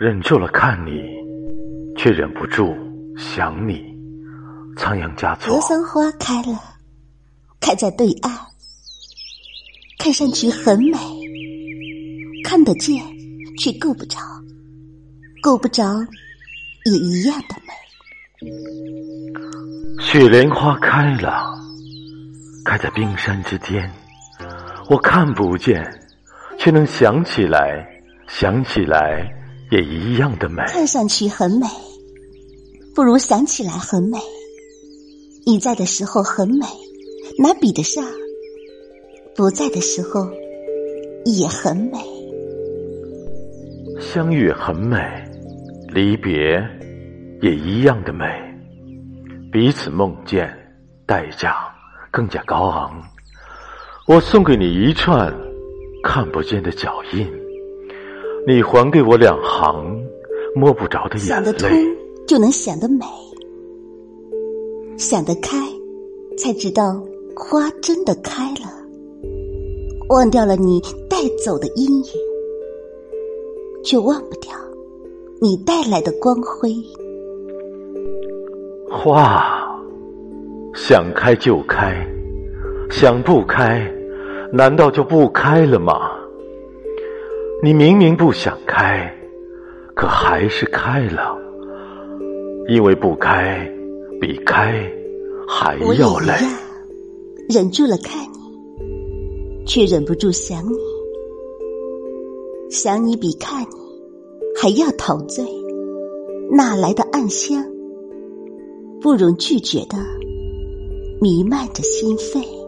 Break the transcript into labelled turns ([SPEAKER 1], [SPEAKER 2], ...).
[SPEAKER 1] 忍住了看你，却忍不住想你。仓央嘉措。
[SPEAKER 2] 格桑花开了，开在对岸，看上去很美，看得见却够不着，够不着也一样的美。
[SPEAKER 1] 雪莲花开了，开在冰山之巅，我看不见，却能想起来，想起来也一样的美。
[SPEAKER 2] 看上去很美，不如想起来很美。你在的时候很美，哪比得上？不在的时候也很美。
[SPEAKER 1] 相遇很美，离别也一样的美。彼此梦见，代价更加高昂。我送给你一串看不见的脚印，你还给我两行摸不着的眼泪。
[SPEAKER 2] 想得通，就能想得美。想得开，才知道花真的开了。忘掉了你带走的阴影，却忘不掉你带来的光辉。
[SPEAKER 1] 花想开就开，想不开，难道就不开了吗？你明明不想开，可还是开了，因为不开。比开还要累，
[SPEAKER 2] 忍住了看你，却忍不住想你。想你比看你还要陶醉，哪来的暗香？不容拒绝的弥漫着心扉。